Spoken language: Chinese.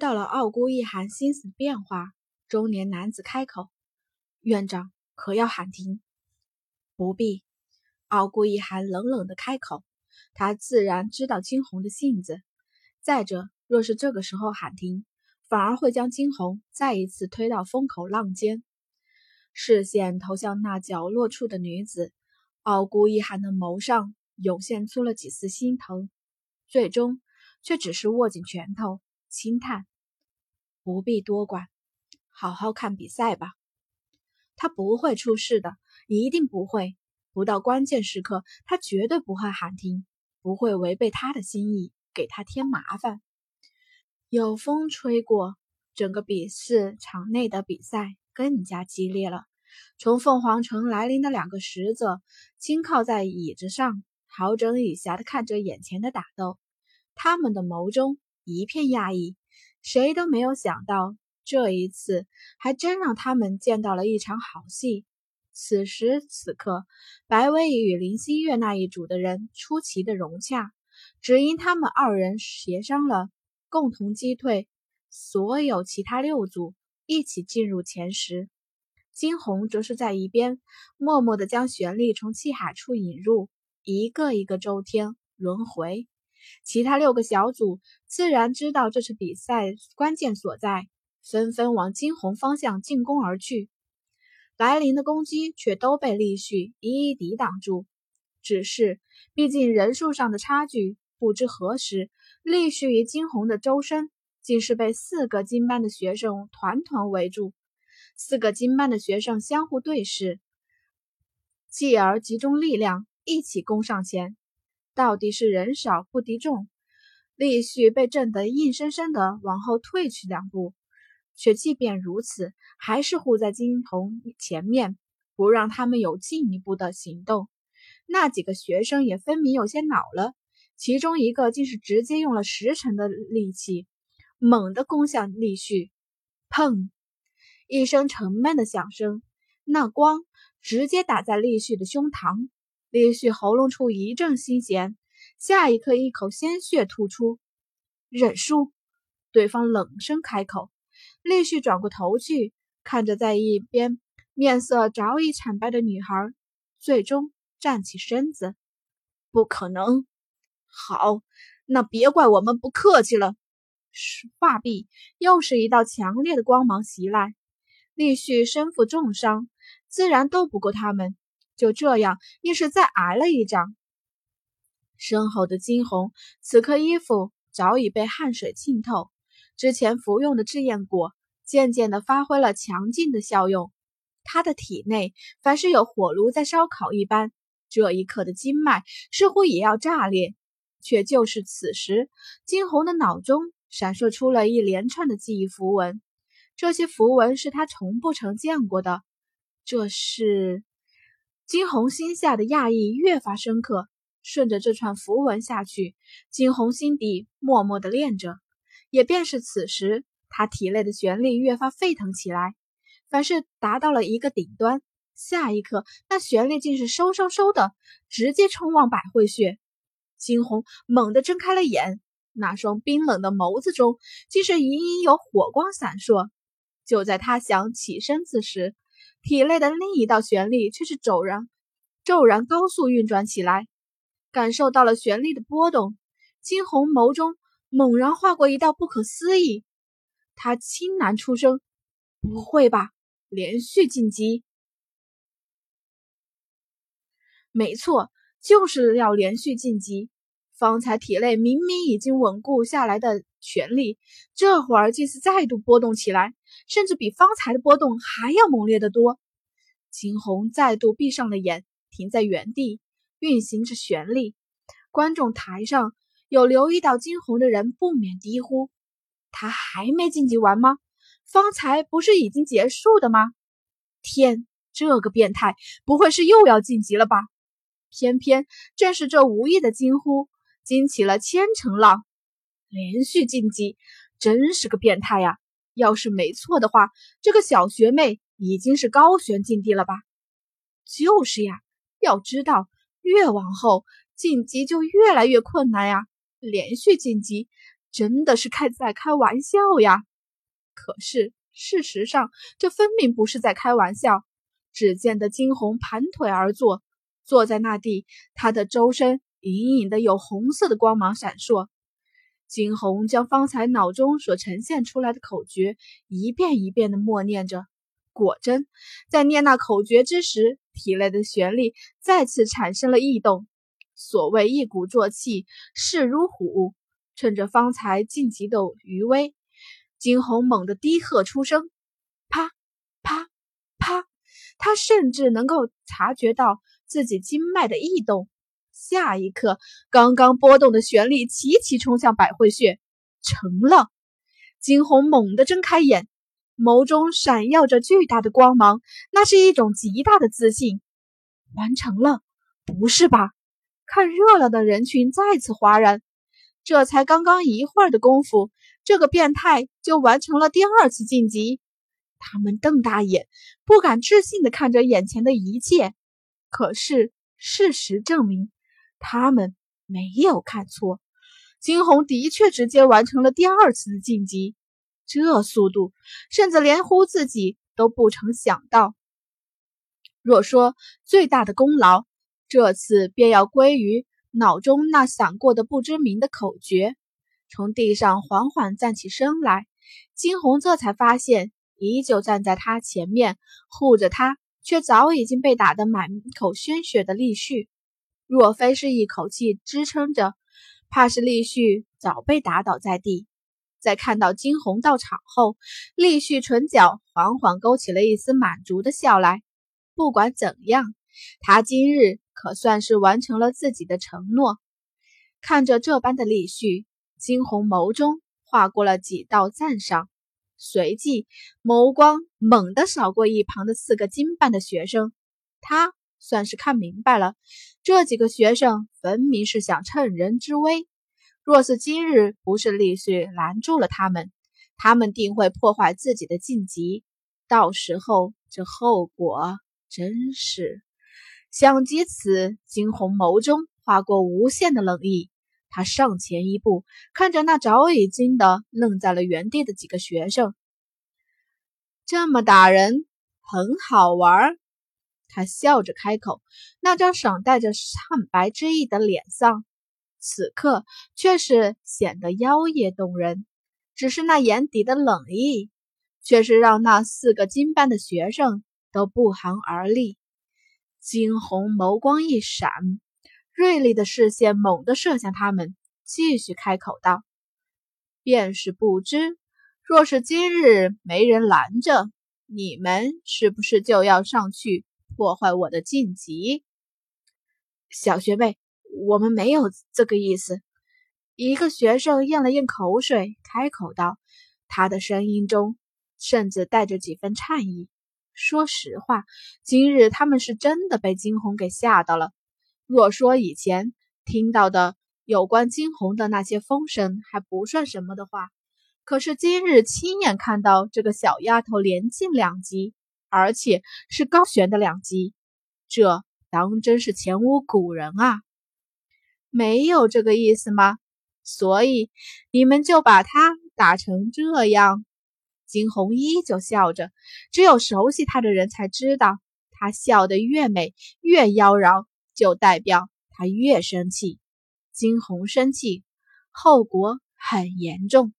到了傲孤一寒心思变化，中年男子开口：“院长可要喊停？”不必。傲孤一寒冷冷的开口。他自然知道金红的性子。再者，若是这个时候喊停，反而会将金红再一次推到风口浪尖。视线投向那角落处的女子，傲孤一寒的眸上涌现出了几丝心疼，最终却只是握紧拳头，轻叹：“不必多管，好好看比赛吧。他不会出事的，一定不会。不到关键时刻，他绝对不会喊停，不会违背他的心意，给他添麻烦。”有风吹过，整个比试场内的比赛更加激烈了。从凤凰城来临的两个使者轻靠在椅子上，好整以暇的看着眼前的打斗，他们的眸中一片讶异。谁都没有想到，这一次还真让他们见到了一场好戏。此时此刻，白薇与林心月那一组的人出奇的融洽，只因他们二人协商了。共同击退所有其他六组，一起进入前十。金红则是在一边默默地将玄力从气海处引入，一个一个周天轮回。其他六个小组自然知道这次比赛关键所在，纷纷往金红方向进攻而去。来临的攻击却都被厉旭一一抵挡住。只是，毕竟人数上的差距。不知何时，厉旭与金红的周身竟是被四个金班的学生团团围住。四个金班的学生相互对视，继而集中力量一起攻上前。到底是人少不敌众，厉旭被震得硬生生的往后退去两步，却即便如此，还是护在金童前面，不让他们有进一步的行动。那几个学生也分明有些恼了。其中一个竟是直接用了十成的力气，猛地攻向厉旭。砰！一声沉闷的响声，那光直接打在厉旭的胸膛。厉旭喉咙处一阵心弦，下一刻一口鲜血吐出。认输！对方冷声开口。厉旭转过头去，看着在一边面色早已惨白的女孩，最终站起身子。不可能！好，那别怪我们不客气了。画壁又是一道强烈的光芒袭来，厉旭身负重伤，自然斗不过他们。就这样，硬是再挨了一掌。身后的金红此刻衣服早已被汗水浸透，之前服用的制焰果渐渐的发挥了强劲的效用，他的体内凡是有火炉在烧烤一般，这一刻的经脉似乎也要炸裂。却就是此时，金红的脑中闪烁出了一连串的记忆符文，这些符文是他从不曾见过的。这是金红心下的讶异越发深刻。顺着这串符文下去，金红心底默默的练着。也便是此时，他体内的玄力越发沸腾起来，凡是达到了一个顶端，下一刻那玄力竟是嗖嗖嗖的直接冲往百会穴。金红猛地睁开了眼，那双冰冷的眸子中竟是隐隐有火光闪烁。就在他想起身子时，体内的另一道玄力却是骤然骤然高速运转起来。感受到了玄力的波动，金红眸中猛然划过一道不可思议。他轻喃出声：“不会吧，连续晋级？”没错。就是要连续晋级，方才体内明明已经稳固下来的权力，这会儿竟是再度波动起来，甚至比方才的波动还要猛烈的多。金红再度闭上了眼，停在原地，运行着旋力。观众台上有留意到金红的人不免低呼：“他还没晋级完吗？方才不是已经结束的吗？天，这个变态不会是又要晋级了吧？”偏偏正是这无意的惊呼，惊起了千层浪。连续晋级，真是个变态呀！要是没错的话，这个小学妹已经是高悬境地了吧？就是呀，要知道，越往后晋级就越来越困难呀。连续晋级，真的是开在开玩笑呀！可是事实上，这分明不是在开玩笑。只见得金红盘腿而坐，坐在那地，他的周身隐隐的有红色的光芒闪烁。金红将方才脑中所呈现出来的口诀一遍一遍的默念着，果真在念那口诀之时，体内的旋律再次产生了异动。所谓一鼓作气，势如虎。趁着方才晋级的余威，惊鸿猛地低喝出声：“啪啪啪！”他甚至能够察觉到自己经脉的异动。下一刻，刚刚波动的旋律齐齐冲向百会穴，成了。惊鸿猛地睁开眼，眸中闪耀着巨大的光芒，那是一种极大的自信。完成了？不是吧？看热闹的人群再次哗然。这才刚刚一会儿的功夫，这个变态就完成了第二次晋级。他们瞪大眼，不敢置信地看着眼前的一切。可是事实证明，他们没有看错。金红的确直接完成了第二次的晋级，这速度，甚至连乎自己都不曾想到。若说最大的功劳，这次便要归于。脑中那闪过的不知名的口诀，从地上缓缓站起身来。金红这才发现，依旧站在他前面护着他，却早已经被打得满口鲜血的厉旭，若非是一口气支撑着，怕是厉旭早被打倒在地。在看到金红到场后，厉旭唇角缓缓勾起了一丝满足的笑来。不管怎样，他今日。可算是完成了自己的承诺。看着这般的厉旭，金红眸中划过了几道赞赏，随即眸光猛地扫过一旁的四个金班的学生。他算是看明白了，这几个学生分明是想趁人之危。若是今日不是厉旭拦住了他们，他们定会破坏自己的晋级。到时候这后果真是……想及此，惊鸿眸中划过无限的冷意。他上前一步，看着那早已经的愣在了原地的几个学生，这么打人很好玩。他笑着开口，那张爽带着惨白之意的脸上，此刻却是显得妖冶动人。只是那眼底的冷意，却是让那四个金班的学生都不寒而栗。惊鸿眸光一闪，锐利的视线猛地射向他们，继续开口道：“便是不知，若是今日没人拦着，你们是不是就要上去破坏我的晋级？”小学妹，我们没有这个意思。一个学生咽了咽口水，开口道，他的声音中甚至带着几分诧异。说实话，今日他们是真的被金红给吓到了。若说以前听到的有关金红的那些风声还不算什么的话，可是今日亲眼看到这个小丫头连进两级，而且是高悬的两极，这当真是前无古人啊！没有这个意思吗？所以你们就把他打成这样？金红依旧笑着，只有熟悉他的人才知道，他笑得越美越妖娆，就代表他越生气。金红生气，后果很严重。